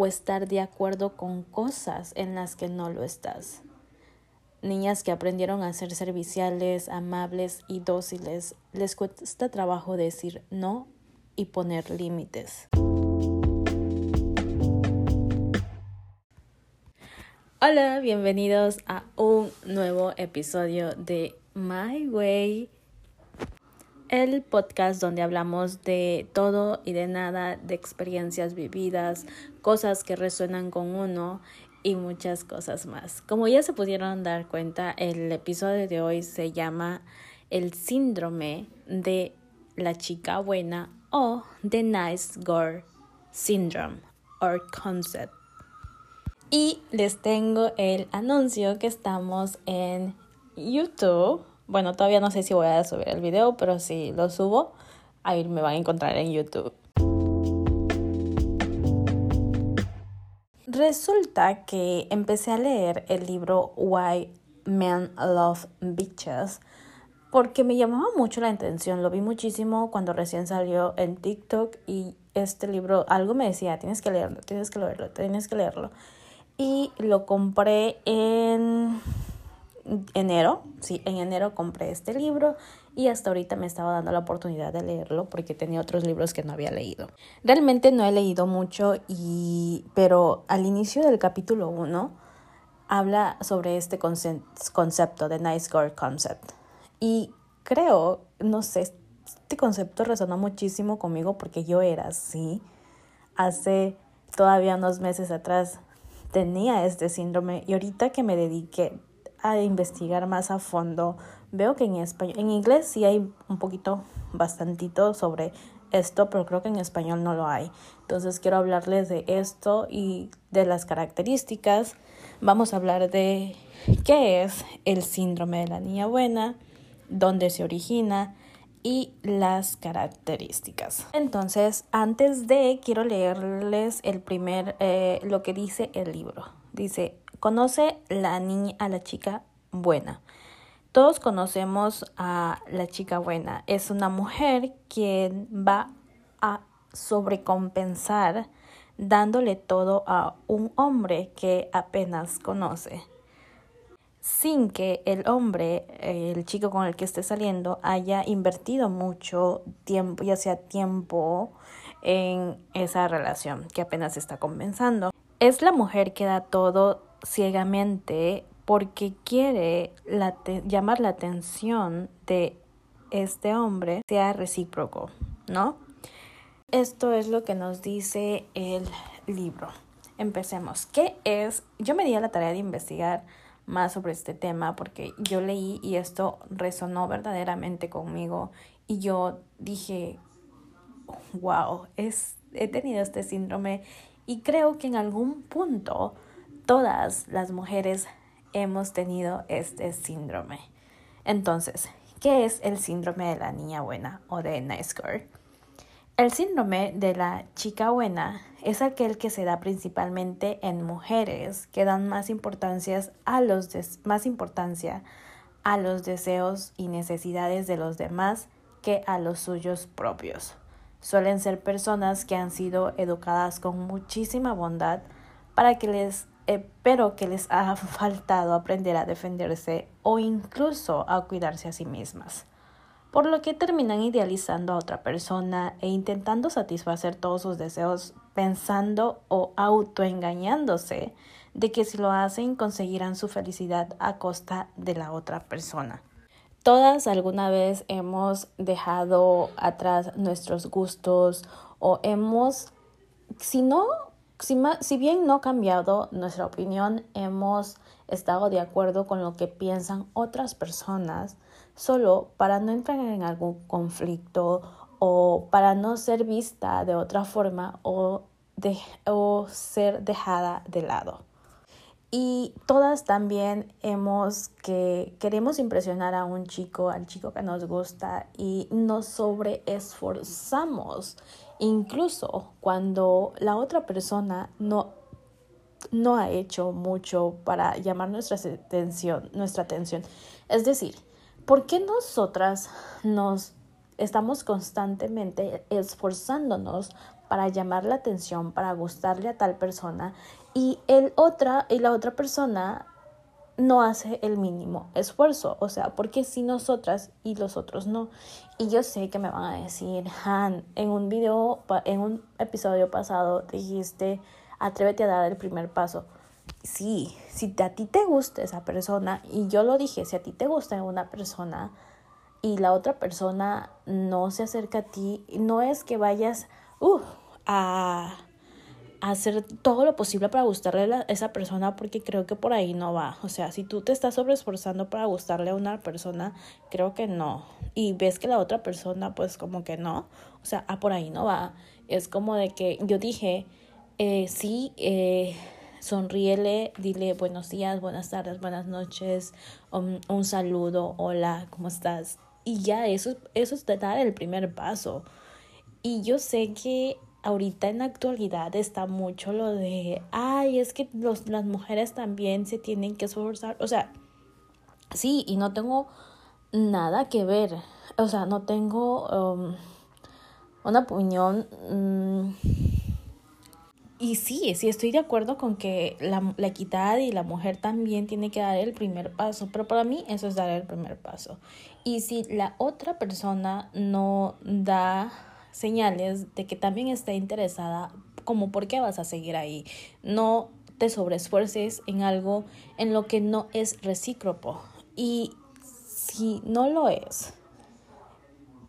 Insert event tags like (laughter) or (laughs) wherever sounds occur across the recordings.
o estar de acuerdo con cosas en las que no lo estás. Niñas que aprendieron a ser serviciales, amables y dóciles, les cuesta trabajo decir no y poner límites. Hola, bienvenidos a un nuevo episodio de My Way, el podcast donde hablamos de todo y de nada, de experiencias vividas, cosas que resuenan con uno y muchas cosas más. Como ya se pudieron dar cuenta, el episodio de hoy se llama El síndrome de la chica buena o The Nice Girl Syndrome or Concept. Y les tengo el anuncio que estamos en YouTube. Bueno, todavía no sé si voy a subir el video, pero si lo subo, ahí me van a encontrar en YouTube. Resulta que empecé a leer el libro Why Men Love Bitches porque me llamaba mucho la atención. Lo vi muchísimo cuando recién salió en TikTok y este libro, algo me decía, tienes que leerlo, tienes que leerlo, tienes que leerlo y lo compré en enero, sí, en enero compré este libro y hasta ahorita me estaba dando la oportunidad de leerlo porque tenía otros libros que no había leído. Realmente no he leído mucho y pero al inicio del capítulo 1 habla sobre este concepto de nice girl concept y creo, no sé, este concepto resonó muchísimo conmigo porque yo era así hace todavía unos meses atrás tenía este síndrome y ahorita que me dediqué a investigar más a fondo, veo que en español, en inglés sí hay un poquito, bastantito sobre esto, pero creo que en español no lo hay. Entonces quiero hablarles de esto y de las características. Vamos a hablar de qué es el síndrome de la niña buena, dónde se origina, y las características. Entonces, antes de, quiero leerles el primer, eh, lo que dice el libro. Dice, conoce la niña, a la chica buena. Todos conocemos a la chica buena. Es una mujer quien va a sobrecompensar dándole todo a un hombre que apenas conoce sin que el hombre, el chico con el que esté saliendo, haya invertido mucho tiempo, ya sea tiempo, en esa relación que apenas está comenzando. Es la mujer que da todo ciegamente porque quiere llamar la atención de este hombre sea recíproco, ¿no? Esto es lo que nos dice el libro. Empecemos. ¿Qué es? Yo me di a la tarea de investigar más sobre este tema porque yo leí y esto resonó verdaderamente conmigo y yo dije, wow, es, he tenido este síndrome y creo que en algún punto todas las mujeres hemos tenido este síndrome. Entonces, ¿qué es el síndrome de la niña buena o de nice girl? El síndrome de la chica buena es aquel que se da principalmente en mujeres que dan más, a los más importancia a los deseos y necesidades de los demás que a los suyos propios. Suelen ser personas que han sido educadas con muchísima bondad para que les eh, pero que les ha (laughs) faltado aprender a defenderse o incluso a cuidarse a sí mismas por lo que terminan idealizando a otra persona e intentando satisfacer todos sus deseos pensando o autoengañándose de que si lo hacen conseguirán su felicidad a costa de la otra persona. Todas alguna vez hemos dejado atrás nuestros gustos o hemos, si no, si, bien no cambiado nuestra opinión, hemos estado de acuerdo con lo que piensan otras personas solo para no entrar en algún conflicto o para no ser vista de otra forma o, de, o ser dejada de lado. Y todas también hemos que queremos impresionar a un chico, al chico que nos gusta y nos sobreesforzamos, incluso cuando la otra persona no, no ha hecho mucho para llamar nuestra atención, nuestra atención. Es decir, ¿Por qué nosotras nos estamos constantemente esforzándonos para llamar la atención, para gustarle a tal persona y el otra y la otra persona no hace el mínimo esfuerzo, o sea, porque si nosotras y los otros no. Y yo sé que me van a decir, Han, en un video, en un episodio pasado dijiste, atrévete a dar el primer paso. Sí, si a ti te gusta esa persona, y yo lo dije, si a ti te gusta una persona y la otra persona no se acerca a ti, no es que vayas uh, a hacer todo lo posible para gustarle a esa persona porque creo que por ahí no va. O sea, si tú te estás sobreesforzando para gustarle a una persona, creo que no. Y ves que la otra persona pues como que no. O sea, ah, por ahí no va. Es como de que yo dije, eh, sí, eh, sonríele, dile buenos días, buenas tardes, buenas noches, un, un saludo, hola, ¿cómo estás? Y ya eso, eso es dar el primer paso. Y yo sé que ahorita en la actualidad está mucho lo de, ay, es que los, las mujeres también se tienen que esforzar. O sea, sí, y no tengo nada que ver. O sea, no tengo um, una opinión. Mm, y sí, sí estoy de acuerdo con que la, la equidad y la mujer también tiene que dar el primer paso, pero para mí eso es dar el primer paso. Y si la otra persona no da señales de que también está interesada, como por qué vas a seguir ahí. No te sobreesfuerces en algo en lo que no es recíproco. Y si no lo es,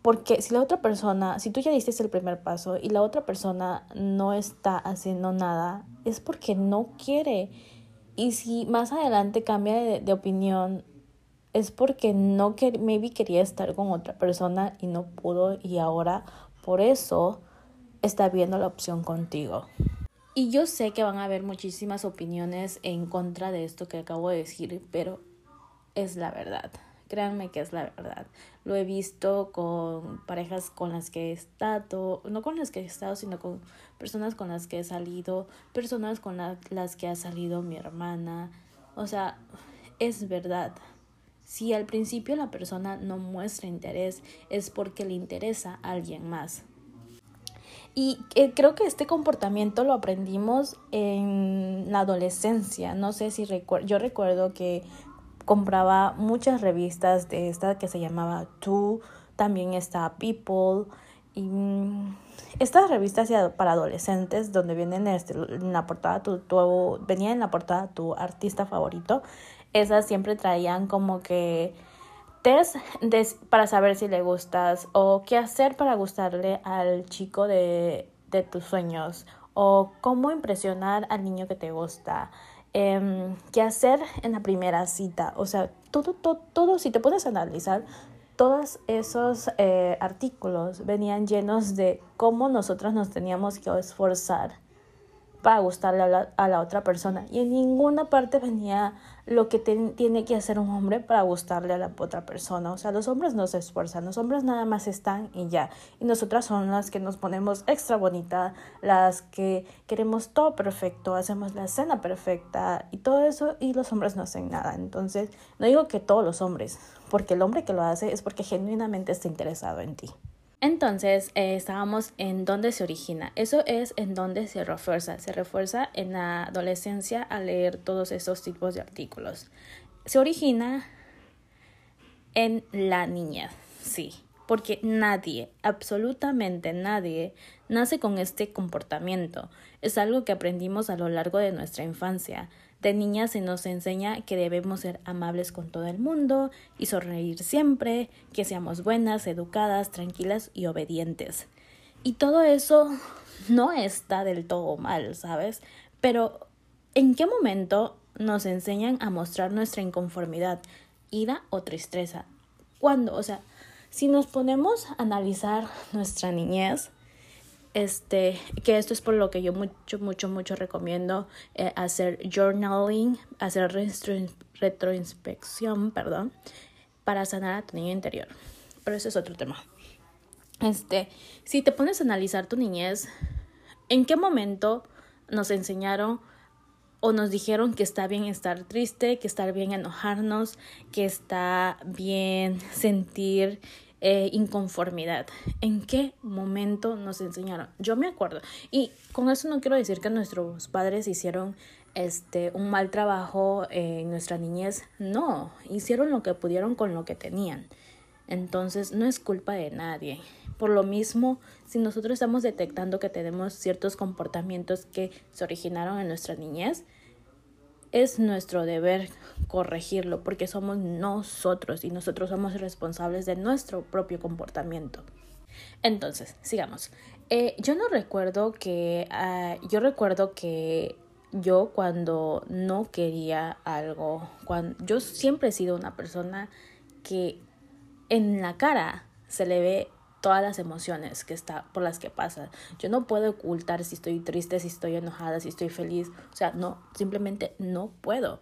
porque si la otra persona, si tú ya diste el primer paso y la otra persona no está haciendo nada, es porque no quiere. Y si más adelante cambia de, opinión, es porque no que maybe quería estar con otra persona y no pudo y ahora por eso está viendo la opción contigo. Y yo sé que van a haber muchísimas opiniones en contra de esto que acabo de decir, pero es la verdad. Créanme que es la verdad. Lo he visto con parejas con las que he estado, no con las que he estado, sino con personas con las que he salido, personas con las que ha salido mi hermana. O sea, es verdad. Si al principio la persona no muestra interés es porque le interesa a alguien más. Y eh, creo que este comportamiento lo aprendimos en la adolescencia. No sé si recuerdo, yo recuerdo que compraba muchas revistas de esta que se llamaba Tú, también está People y mm, estas revistas para adolescentes donde vienen este, en la portada tu, tu venía en la portada tu artista favorito esas siempre traían como que test para saber si le gustas o qué hacer para gustarle al chico de, de tus sueños o cómo impresionar al niño que te gusta. Eh, qué hacer en la primera cita. O sea, todo, todo, todo, si te pones a analizar, todos esos eh, artículos venían llenos de cómo nosotros nos teníamos que esforzar para gustarle a la, otra persona. Y en ninguna parte venía lo que tiene que hacer un hombre para gustarle a la otra persona. O sea, los hombres no se esfuerzan, los hombres nada más están y ya. Y nosotras son las que nos ponemos extra bonita, las que queremos todo perfecto, hacemos la escena perfecta y todo eso y los hombres no hacen nada. Entonces, no digo que todos los hombres, porque el hombre que lo hace es porque genuinamente está interesado en ti. Entonces, eh, estábamos en dónde se origina. Eso es en dónde se refuerza. Se refuerza en la adolescencia al leer todos esos tipos de artículos. Se origina en la niña, sí. Porque nadie, absolutamente nadie, nace con este comportamiento. Es algo que aprendimos a lo largo de nuestra infancia. De niña se nos enseña que debemos ser amables con todo el mundo y sonreír siempre, que seamos buenas, educadas, tranquilas y obedientes. Y todo eso no está del todo mal, ¿sabes? Pero ¿en qué momento nos enseñan a mostrar nuestra inconformidad, ira o tristeza? ¿Cuándo? O sea, si nos ponemos a analizar nuestra niñez, este, que esto es por lo que yo mucho, mucho, mucho recomiendo eh, hacer journaling, hacer retroinspección, perdón, para sanar a tu niño interior. Pero ese es otro tema. Este, si te pones a analizar tu niñez, ¿en qué momento nos enseñaron o nos dijeron que está bien estar triste, que está bien enojarnos, que está bien sentir eh, inconformidad. ¿En qué momento nos enseñaron? Yo me acuerdo. Y con eso no quiero decir que nuestros padres hicieron este un mal trabajo en nuestra niñez. No, hicieron lo que pudieron con lo que tenían. Entonces no es culpa de nadie. Por lo mismo, si nosotros estamos detectando que tenemos ciertos comportamientos que se originaron en nuestra niñez, es nuestro deber corregirlo porque somos nosotros y nosotros somos responsables de nuestro propio comportamiento. Entonces, sigamos. Eh, yo no recuerdo que, ah, yo recuerdo que yo cuando no quería algo, cuando, yo siempre he sido una persona que en la cara se le ve todas las emociones que está por las que pasa. Yo no puedo ocultar si estoy triste, si estoy enojada, si estoy feliz. O sea, no, simplemente no puedo.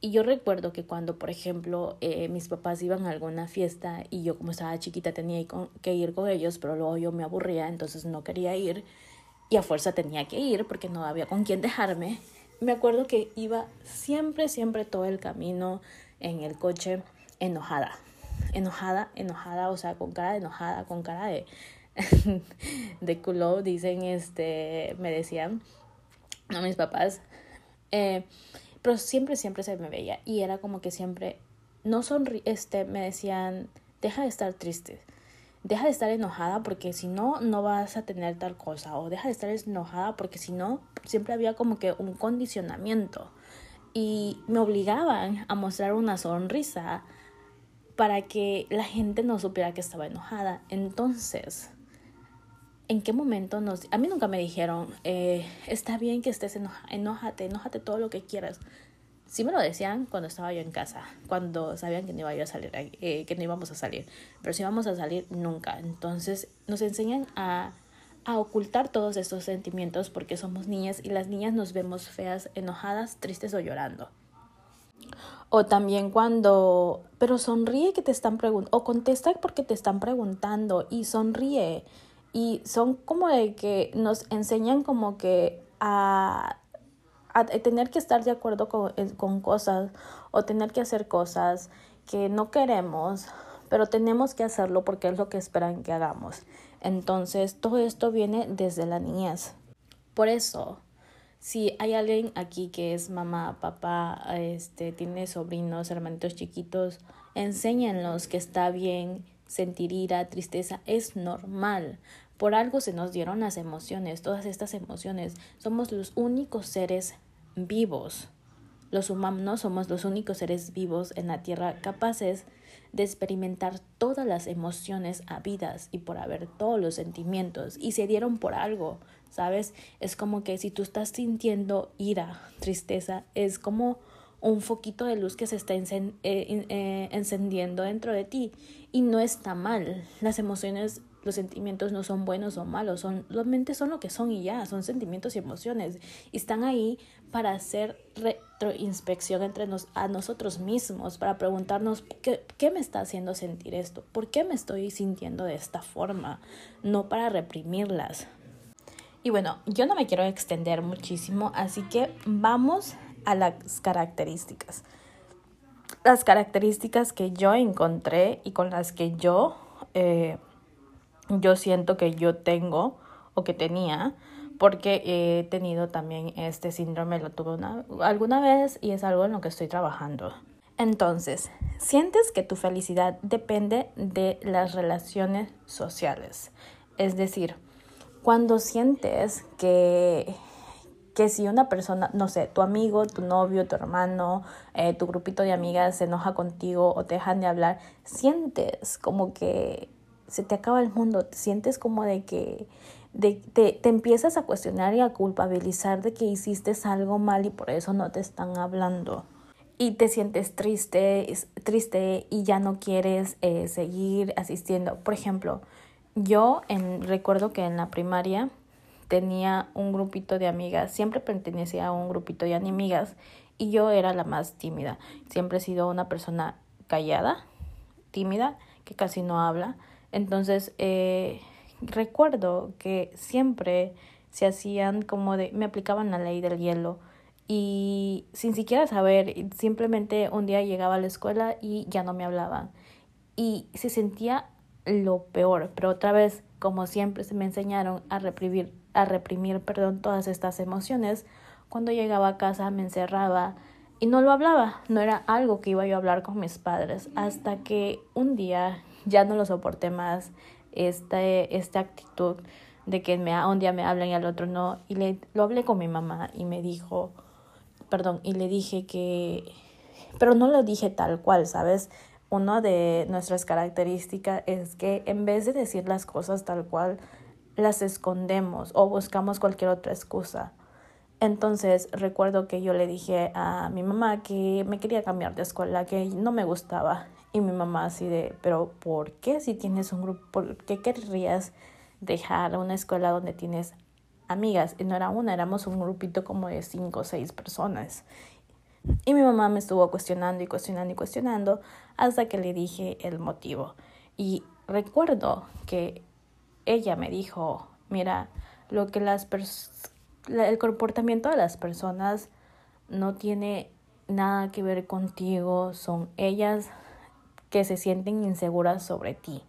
Y yo recuerdo que cuando, por ejemplo, eh, mis papás iban a alguna fiesta y yo como estaba chiquita tenía que ir con ellos, pero luego yo me aburría, entonces no quería ir y a fuerza tenía que ir porque no había con quién dejarme. Me acuerdo que iba siempre, siempre todo el camino en el coche enojada enojada, enojada, o sea, con cara de enojada, con cara de, (laughs) de culo, dicen, este, me decían a mis papás, eh, pero siempre, siempre se me veía y era como que siempre, no sonrí, este, me decían, deja de estar triste, deja de estar enojada porque si no, no vas a tener tal cosa, o deja de estar enojada porque si no, siempre había como que un condicionamiento y me obligaban a mostrar una sonrisa para que la gente no supiera que estaba enojada. Entonces, ¿en qué momento nos... A mí nunca me dijeron, eh, está bien que estés enojada, enójate, enójate todo lo que quieras. Sí me lo decían cuando estaba yo en casa, cuando sabían que no iba a salir, eh, que no íbamos a salir. Pero si íbamos a salir, nunca. Entonces, nos enseñan a, a ocultar todos estos sentimientos porque somos niñas y las niñas nos vemos feas, enojadas, tristes o llorando. O también cuando, pero sonríe que te están preguntando, o contesta porque te están preguntando y sonríe. Y son como de que nos enseñan como que a, a tener que estar de acuerdo con, con cosas o tener que hacer cosas que no queremos, pero tenemos que hacerlo porque es lo que esperan que hagamos. Entonces, todo esto viene desde la niñez. Por eso, si hay alguien aquí que es mamá, papá, este, tiene sobrinos, hermanitos chiquitos, enséñenlos que está bien sentir ira, tristeza, es normal. Por algo se nos dieron las emociones, todas estas emociones. Somos los únicos seres vivos. Los humanos somos los únicos seres vivos en la Tierra capaces de experimentar todas las emociones habidas y por haber todos los sentimientos y se dieron por algo. ¿Sabes? Es como que si tú estás sintiendo ira, tristeza, es como un foquito de luz que se está eh, eh, encendiendo dentro de ti y no está mal. Las emociones, los sentimientos no son buenos o malos, son solamente son lo que son y ya, son sentimientos y emociones y están ahí para hacer retroinspección entre nos, a nosotros mismos, para preguntarnos ¿qué, qué me está haciendo sentir esto, por qué me estoy sintiendo de esta forma, no para reprimirlas, y bueno, yo no me quiero extender muchísimo, así que vamos a las características. Las características que yo encontré y con las que yo, eh, yo siento que yo tengo o que tenía, porque he tenido también este síndrome, lo tuve una, alguna vez y es algo en lo que estoy trabajando. Entonces, sientes que tu felicidad depende de las relaciones sociales. Es decir, cuando sientes que, que si una persona, no sé, tu amigo, tu novio, tu hermano, eh, tu grupito de amigas se enoja contigo o te dejan de hablar, sientes como que se te acaba el mundo, sientes como de que de, te, te empiezas a cuestionar y a culpabilizar de que hiciste algo mal y por eso no te están hablando y te sientes triste, triste y ya no quieres eh, seguir asistiendo. Por ejemplo, yo en, recuerdo que en la primaria tenía un grupito de amigas, siempre pertenecía a un grupito de amigas y yo era la más tímida. Siempre he sido una persona callada, tímida, que casi no habla. Entonces, eh, recuerdo que siempre se hacían como de, me aplicaban la ley del hielo y sin siquiera saber, simplemente un día llegaba a la escuela y ya no me hablaban. Y se sentía lo peor. Pero otra vez, como siempre se me enseñaron a reprimir, a reprimir perdón, todas estas emociones, cuando llegaba a casa me encerraba y no lo hablaba, no era algo que iba yo a hablar con mis padres, hasta que un día ya no lo soporté más, este, esta actitud de que me, un día me hablan y al otro no, y le, lo hablé con mi mamá y me dijo, perdón, y le dije que, pero no lo dije tal cual, ¿sabes? Una de nuestras características es que en vez de decir las cosas tal cual, las escondemos o buscamos cualquier otra excusa. Entonces recuerdo que yo le dije a mi mamá que me quería cambiar de escuela, que no me gustaba. Y mi mamá así de, pero ¿por qué si tienes un grupo? ¿Por qué querrías dejar una escuela donde tienes amigas? Y no era una, éramos un grupito como de cinco o seis personas. Y mi mamá me estuvo cuestionando y cuestionando y cuestionando hasta que le dije el motivo. Y recuerdo que ella me dijo, mira, lo que las el comportamiento de las personas no tiene nada que ver contigo, son ellas que se sienten inseguras sobre ti.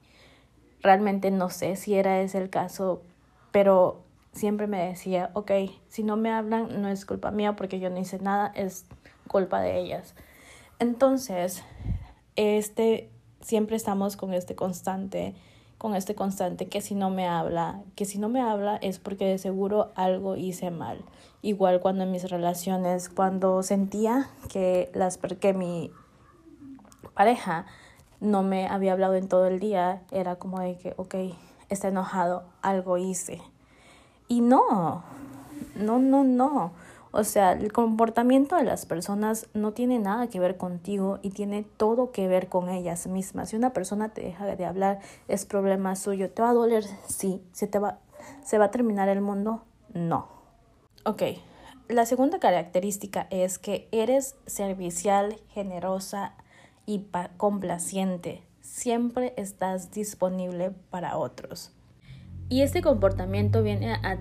Realmente no sé si era ese el caso, pero siempre me decía, ok, si no me hablan no es culpa mía porque yo no hice nada, es culpa de ellas. Entonces, este, siempre estamos con este constante con este constante que si no me habla, que si no me habla es porque de seguro algo hice mal. Igual cuando en mis relaciones, cuando sentía que, las, que mi pareja no me había hablado en todo el día, era como de que, ok, está enojado, algo hice. Y no, no, no, no. O sea, el comportamiento de las personas no tiene nada que ver contigo y tiene todo que ver con ellas mismas. Si una persona te deja de hablar, es problema suyo. ¿Te va a doler? Sí. ¿Se, te va, ¿se va a terminar el mundo? No. Ok. La segunda característica es que eres servicial, generosa y complaciente. Siempre estás disponible para otros. Y este comportamiento viene a,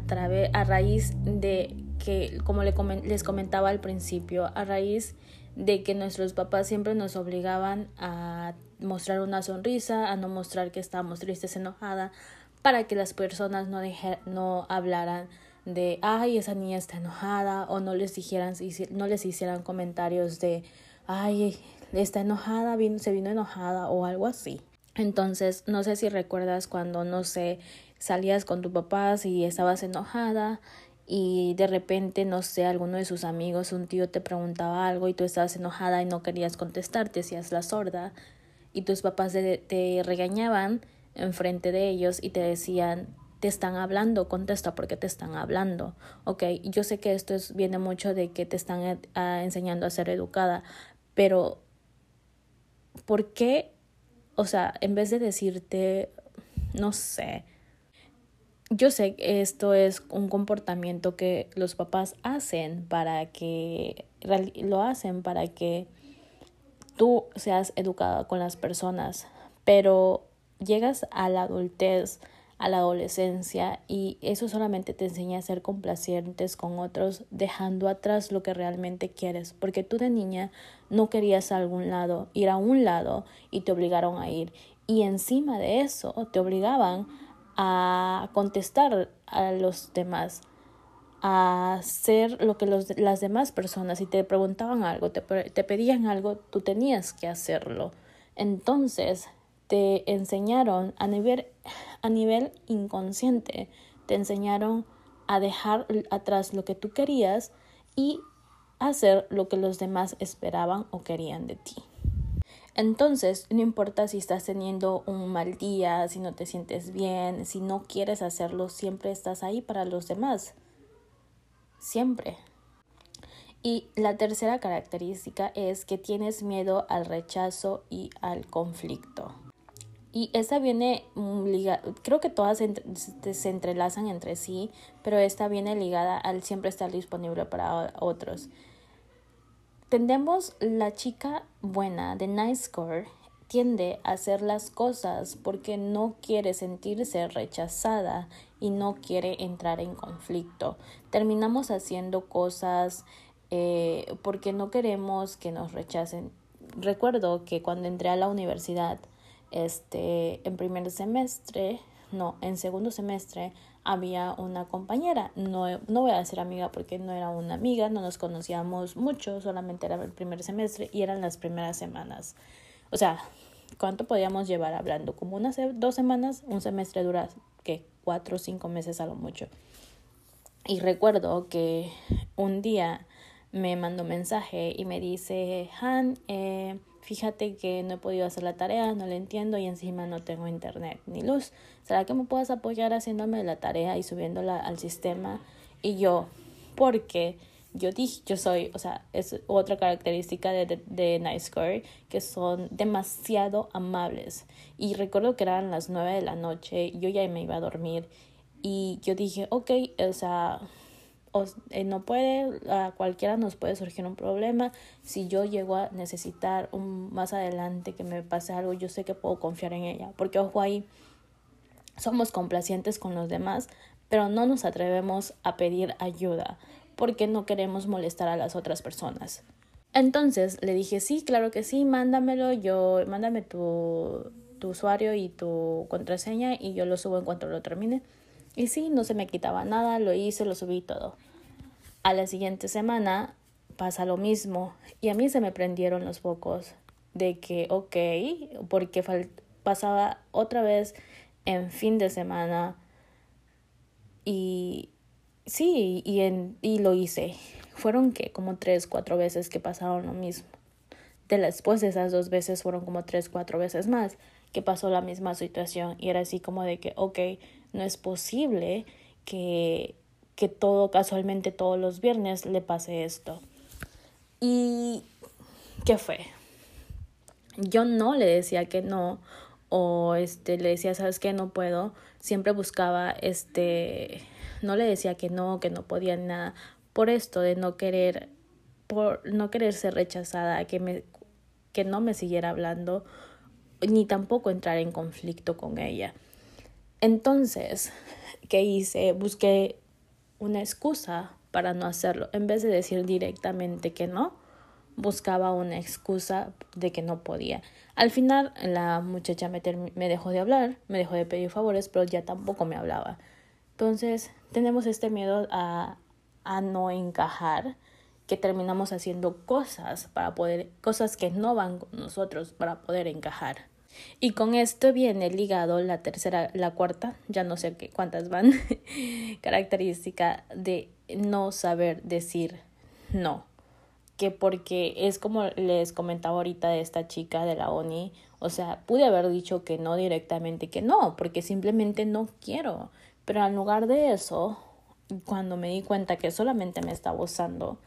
a raíz de que, como les comentaba al principio, a raíz de que nuestros papás siempre nos obligaban a mostrar una sonrisa, a no mostrar que estábamos tristes, enojada, para que las personas no, no hablaran de, ay, esa niña está enojada, o no les dijeran, no les hicieran comentarios de, ay, está enojada, se vino enojada, o algo así. Entonces, no sé si recuerdas cuando, no sé, salías con tu papá y estabas enojada y de repente, no sé, alguno de sus amigos, un tío te preguntaba algo y tú estabas enojada y no querías contestar, te hacías la sorda y tus papás te, te regañaban enfrente de ellos y te decían, te están hablando, contesta porque te están hablando. Ok, yo sé que esto es, viene mucho de que te están eh, enseñando a ser educada, pero ¿por qué? O sea, en vez de decirte, no sé, yo sé que esto es un comportamiento que los papás hacen para que lo hacen para que tú seas educada con las personas, pero llegas a la adultez, a la adolescencia y eso solamente te enseña a ser complacientes con otros, dejando atrás lo que realmente quieres, porque tú de niña no querías a algún lado, ir a un lado y te obligaron a ir. Y encima de eso te obligaban a contestar a los demás, a hacer lo que los, las demás personas, si te preguntaban algo, te, te pedían algo, tú tenías que hacerlo. Entonces, te enseñaron a nivel, a nivel inconsciente, te enseñaron a dejar atrás lo que tú querías y hacer lo que los demás esperaban o querían de ti. Entonces, no importa si estás teniendo un mal día, si no te sientes bien, si no quieres hacerlo, siempre estás ahí para los demás. Siempre. Y la tercera característica es que tienes miedo al rechazo y al conflicto. Y esa viene ligada, creo que todas se entrelazan entre sí, pero esta viene ligada al siempre estar disponible para otros. Tendemos la chica buena de Nice Score tiende a hacer las cosas porque no quiere sentirse rechazada y no quiere entrar en conflicto. Terminamos haciendo cosas eh, porque no queremos que nos rechacen. Recuerdo que cuando entré a la universidad este, en primer semestre, no, en segundo semestre había una compañera, no, no voy a decir amiga porque no era una amiga, no nos conocíamos mucho, solamente era el primer semestre y eran las primeras semanas. O sea, ¿cuánto podíamos llevar hablando? Como unas dos semanas, un semestre dura, que Cuatro o cinco meses a lo mucho. Y recuerdo que un día me mandó mensaje y me dice, Han, eh, fíjate que no he podido hacer la tarea, no la entiendo y encima no tengo internet ni luz. ¿Será que me puedes apoyar haciéndome la tarea y subiéndola al sistema? Y yo, porque yo dije, yo soy, o sea, es otra característica de, de, de que son demasiado amables. Y recuerdo que eran las nueve de la noche, yo ya me iba a dormir y yo dije, ok, o sea, eh, no puede, a cualquiera nos puede surgir un problema. Si yo llego a necesitar un, más adelante que me pase algo, yo sé que puedo confiar en ella. Porque, ojo ahí, somos complacientes con los demás, pero no nos atrevemos a pedir ayuda porque no queremos molestar a las otras personas. Entonces le dije, sí, claro que sí, mándamelo, yo, mándame tu usuario y tu contraseña y yo lo subo en cuanto lo termine. Y sí, no se me quitaba nada, lo hice, lo subí todo. A la siguiente semana pasa lo mismo y a mí se me prendieron los focos de que, ok, porque pasaba otra vez en fin de semana y sí, y, en, y lo hice. Fueron que como tres, cuatro veces que pasaron lo mismo. De después de esas dos veces fueron como tres, cuatro veces más que pasó la misma situación y era así como de que, ok, no es posible que, que todo casualmente todos los viernes le pase esto. ¿Y qué fue? Yo no le decía que no o este le decía, "¿Sabes qué? No puedo." Siempre buscaba este no le decía que no, que no podía nada por esto de no querer por no querer ser rechazada, que me que no me siguiera hablando ni tampoco entrar en conflicto con ella. Entonces, ¿qué hice? Busqué una excusa para no hacerlo. En vez de decir directamente que no, buscaba una excusa de que no podía. Al final, la muchacha me, dejó de hablar, me dejó de pedir favores, pero ya tampoco me hablaba. Entonces, tenemos este miedo a, a no encajar que terminamos haciendo cosas para poder, cosas que no van con nosotros para poder encajar. Y con esto viene ligado la tercera, la cuarta, ya no sé qué, cuántas van, (laughs) característica de no saber decir no. Que porque es como les comentaba ahorita de esta chica de la ONI, o sea, pude haber dicho que no directamente, que no, porque simplemente no quiero. Pero en lugar de eso, cuando me di cuenta que solamente me estaba usando,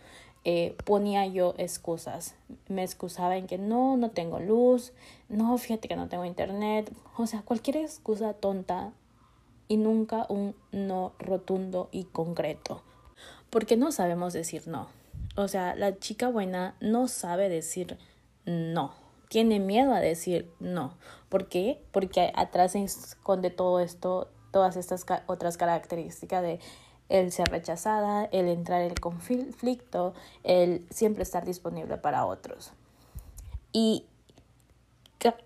eh, ponía yo excusas. Me excusaba en que no, no tengo luz, no, fíjate que no tengo internet, o sea, cualquier excusa tonta y nunca un no rotundo y concreto. Porque no sabemos decir no. O sea, la chica buena no sabe decir no. Tiene miedo a decir no. ¿Por qué? Porque atrás se esconde todo esto, todas estas otras características de el ser rechazada, el entrar en conflicto, el siempre estar disponible para otros. Y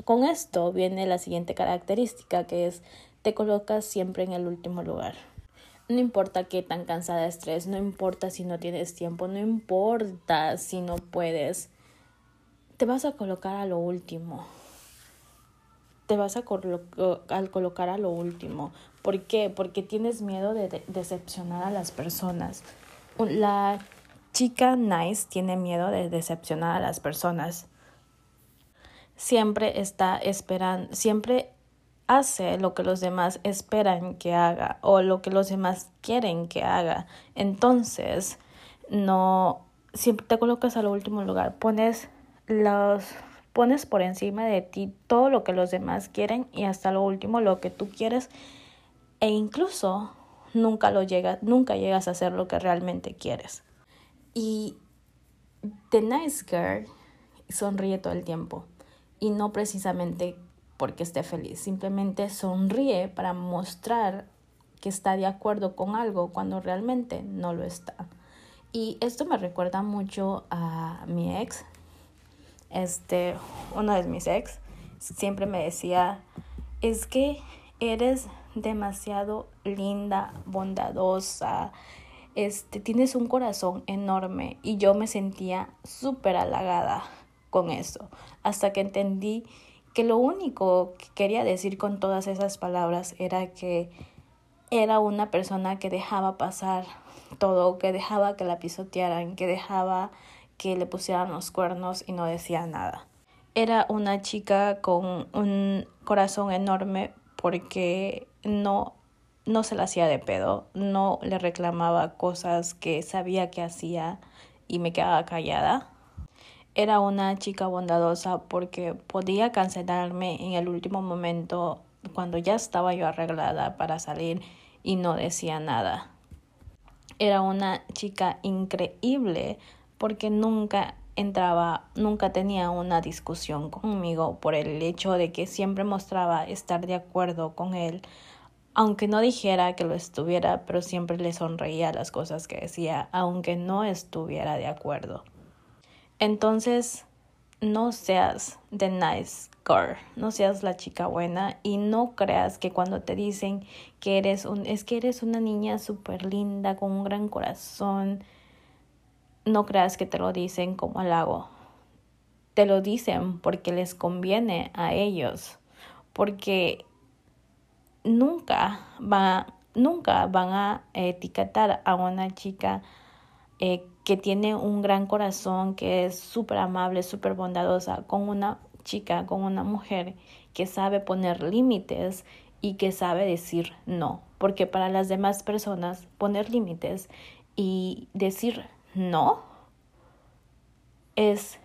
con esto viene la siguiente característica que es te colocas siempre en el último lugar. No importa qué tan cansada estés, no importa si no tienes tiempo, no importa si no puedes, te vas a colocar a lo último. Te vas a colocar a lo último. ¿Por qué? Porque tienes miedo de, decepcionar a las personas. La chica nice tiene miedo de decepcionar a las personas. Siempre está esperando, siempre hace lo que los demás esperan que haga o lo que los demás quieren que haga. Entonces, no siempre te colocas al último lugar, pones los pones por encima de ti todo lo que los demás quieren y hasta lo último lo que tú quieres e incluso nunca lo llegas, nunca llegas a hacer lo que realmente quieres. Y The Nice Girl sonríe todo el tiempo y no precisamente porque esté feliz, simplemente sonríe para mostrar que está de acuerdo con algo cuando realmente no lo está. Y esto me recuerda mucho a mi ex, este, uno de mis ex, siempre me decía, es que eres demasiado linda, bondadosa, este, tienes un corazón enorme y yo me sentía súper halagada con eso, hasta que entendí que lo único que quería decir con todas esas palabras era que era una persona que dejaba pasar todo, que dejaba que la pisotearan, que dejaba que le pusieran los cuernos y no decía nada. Era una chica con un corazón enorme porque no no se la hacía de pedo, no le reclamaba cosas que sabía que hacía y me quedaba callada. Era una chica bondadosa porque podía cancelarme en el último momento cuando ya estaba yo arreglada para salir y no decía nada. Era una chica increíble porque nunca entraba, nunca tenía una discusión conmigo por el hecho de que siempre mostraba estar de acuerdo con él, aunque no dijera que lo estuviera, pero siempre le sonreía las cosas que decía, aunque no estuviera de acuerdo. Entonces, no seas the nice girl, no seas la chica buena y no creas que cuando te dicen que eres un, es que eres una niña súper linda con un gran corazón, no creas que te lo dicen como halago. Te lo dicen porque les conviene a ellos, porque nunca, va, nunca van a etiquetar a una chica eh, que tiene un gran corazón, que es súper amable, súper bondadosa, con una chica, con una mujer que sabe poner límites y que sabe decir no. Porque para las demás personas poner límites y decir no es,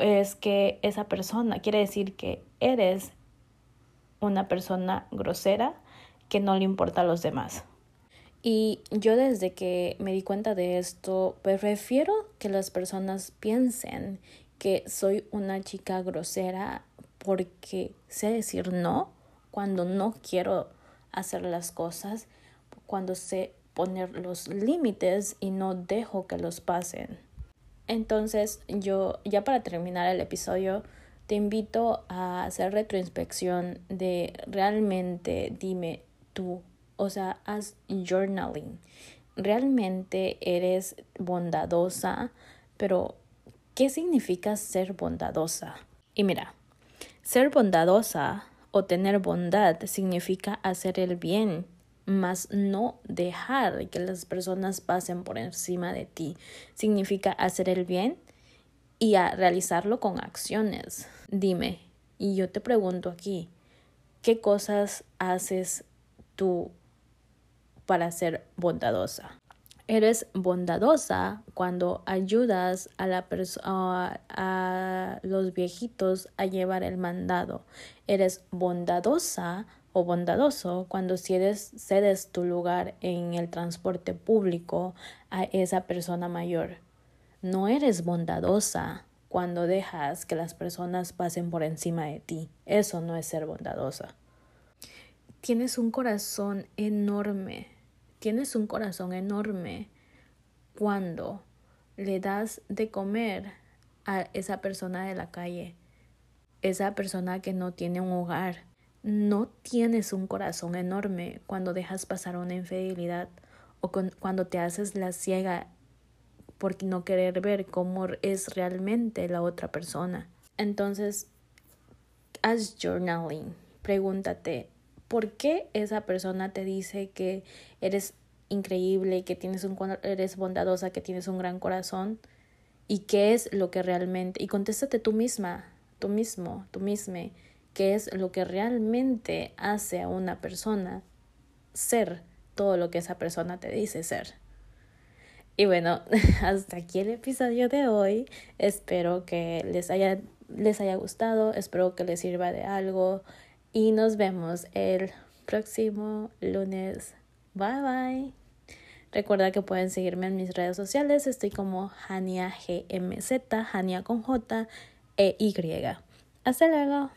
es que esa persona quiere decir que eres una persona grosera que no le importa a los demás. Y yo desde que me di cuenta de esto, prefiero que las personas piensen que soy una chica grosera porque sé decir no cuando no quiero hacer las cosas, cuando sé poner los límites y no dejo que los pasen. Entonces yo, ya para terminar el episodio, te invito a hacer retroinspección de realmente dime tú, o sea, haz journaling. Realmente eres bondadosa, pero ¿qué significa ser bondadosa? Y mira, ser bondadosa o tener bondad significa hacer el bien, mas no dejar que las personas pasen por encima de ti. Significa hacer el bien y a realizarlo con acciones. Dime, y yo te pregunto aquí, ¿qué cosas haces tú para ser bondadosa? Eres bondadosa cuando ayudas a, la a, a los viejitos a llevar el mandado. Eres bondadosa o bondadoso cuando cedes, tu lugar en el transporte público a esa persona mayor. No eres bondadosa cuando dejas que las personas pasen por encima de ti. Eso no es ser bondadosa. Tienes un corazón enorme. Tienes un corazón enorme cuando le das de comer a esa persona de la calle, esa persona que no tiene un hogar. No tienes un corazón enorme cuando dejas pasar una infidelidad o cuando te haces la ciega por no querer ver cómo es realmente la otra persona. Entonces, haz journaling. Pregúntate, ¿por qué esa persona te dice que eres increíble, que tienes un eres bondadosa, que tienes un gran corazón? ¿Y qué es lo que realmente? Y contéstate tú misma, tú mismo, tú misma, qué es lo que realmente hace a una persona ser todo lo que esa persona te dice ser. Y bueno, (laughs) hasta aquí el episodio de hoy. Espero que les haya, les haya gustado, espero que les sirva de algo y nos vemos el próximo lunes. Bye bye. Recuerda que pueden seguirme en mis redes sociales. Estoy como Hania GMZ, Hania con J e Y. Hasta luego.